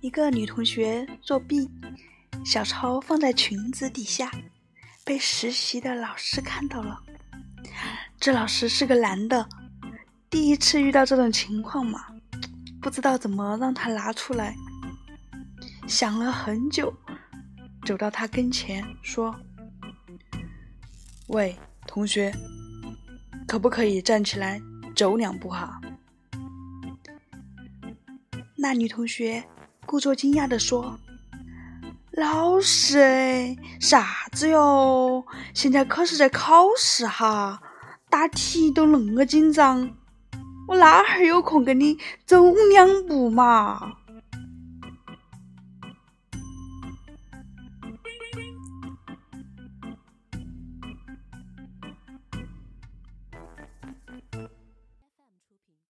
一个女同学作弊，小抄放在裙子底下，被实习的老师看到了。这老师是个男的，第一次遇到这种情况嘛，不知道怎么让他拿出来。想了很久，走到他跟前说：“喂，同学，可不可以站起来走两步哈？”那女同学故作惊讶地说：“老师，啥子哟？现在可是在考试哈，答题都恁个紧张，我哪还有空跟你走两步嘛？”